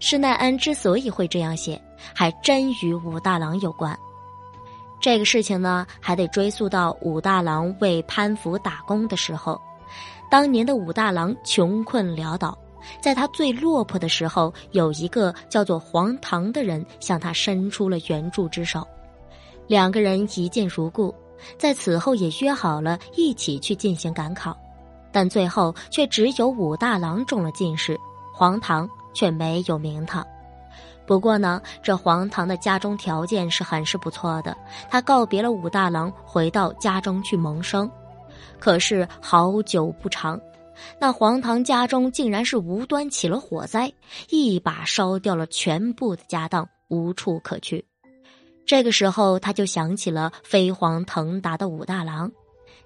施耐庵之所以会这样写，还真与武大郎有关。这个事情呢，还得追溯到武大郎为潘福打工的时候。当年的武大郎穷困潦倒，在他最落魄的时候，有一个叫做黄堂的人向他伸出了援助之手，两个人一见如故，在此后也约好了一起去进行赶考，但最后却只有武大郎中了进士，黄堂却没有名堂。不过呢，这黄堂的家中条件是很是不错的，他告别了武大郎，回到家中去谋生。可是好久不长，那黄堂家中竟然是无端起了火灾，一把烧掉了全部的家当，无处可去。这个时候，他就想起了飞黄腾达的武大郎，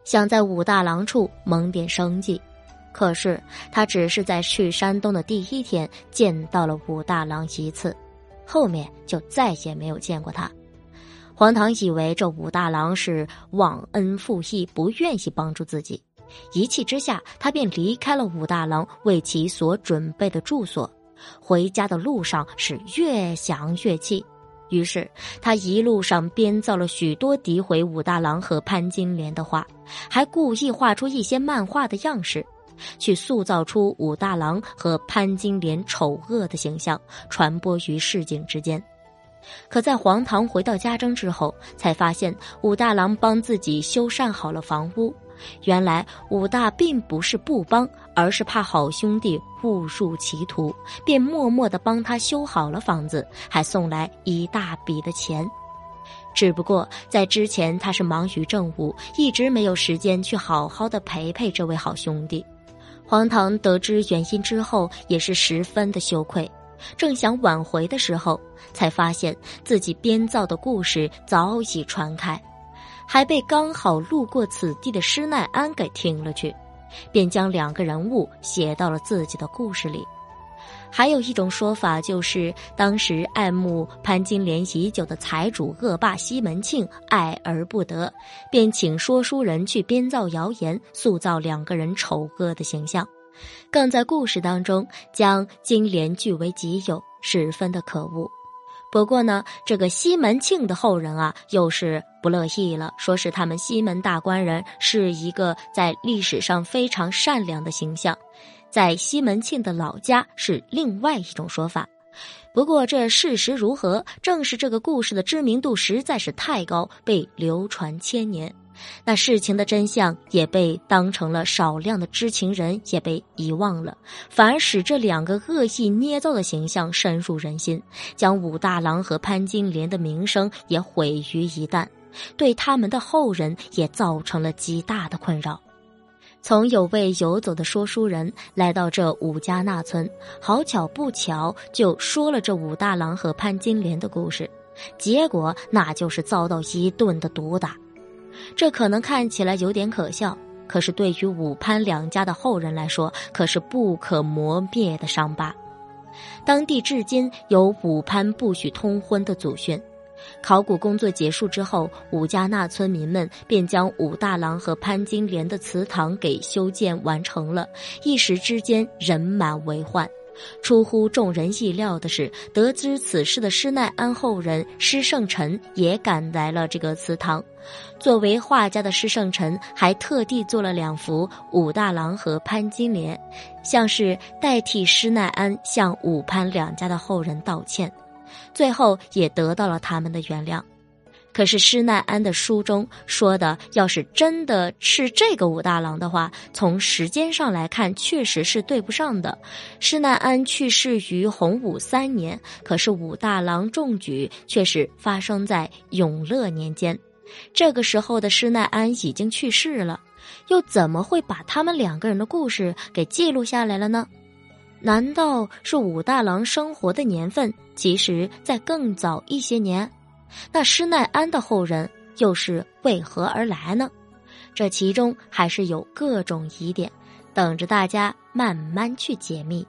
想在武大郎处蒙点生计。可是他只是在去山东的第一天见到了武大郎一次，后面就再也没有见过他。黄堂以为这武大郎是忘恩负义，不愿意帮助自己，一气之下，他便离开了武大郎为其所准备的住所。回家的路上是越想越气，于是他一路上编造了许多诋毁武大郎和潘金莲的话，还故意画出一些漫画的样式，去塑造出武大郎和潘金莲丑恶的形象，传播于市井之间。可在黄堂回到家中之后，才发现武大郎帮自己修缮好了房屋。原来武大并不是不帮，而是怕好兄弟误入歧途，便默默地帮他修好了房子，还送来一大笔的钱。只不过在之前他是忙于政务，一直没有时间去好好的陪陪这位好兄弟。黄唐得知原因之后，也是十分的羞愧。正想挽回的时候，才发现自己编造的故事早已传开，还被刚好路过此地的施耐庵给听了去，便将两个人物写到了自己的故事里。还有一种说法，就是当时爱慕潘金莲已久的财主恶霸西门庆爱而不得，便请说书人去编造谣言，塑造两个人丑恶的形象。更在故事当中将金莲据为己有，十分的可恶。不过呢，这个西门庆的后人啊，又是不乐意了，说是他们西门大官人是一个在历史上非常善良的形象，在西门庆的老家是另外一种说法。不过这事实如何，正是这个故事的知名度实在是太高，被流传千年。那事情的真相也被当成了少量的知情人也被遗忘了，反而使这两个恶意捏造的形象深入人心，将武大郎和潘金莲的名声也毁于一旦，对他们的后人也造成了极大的困扰。从有位游走的说书人来到这武家那村，好巧不巧就说了这武大郎和潘金莲的故事，结果那就是遭到一顿的毒打。这可能看起来有点可笑，可是对于武潘两家的后人来说，可是不可磨灭的伤疤。当地至今有武潘不许通婚的祖训。考古工作结束之后，武家那村民们便将武大郎和潘金莲的祠堂给修建完成了，一时之间人满为患。出乎众人意料的是，得知此事的施耐庵后人施圣臣也赶来了这个祠堂。作为画家的施圣臣还特地做了两幅武大郎和潘金莲，像是代替施耐庵向武潘两家的后人道歉，最后也得到了他们的原谅。可是施耐庵的书中说的，要是真的是这个武大郎的话，从时间上来看，确实是对不上的。施耐庵去世于洪武三年，可是武大郎中举却是发生在永乐年间。这个时候的施耐庵已经去世了，又怎么会把他们两个人的故事给记录下来了呢？难道是武大郎生活的年份，其实在更早一些年？那施耐庵的后人又是为何而来呢？这其中还是有各种疑点，等着大家慢慢去解密。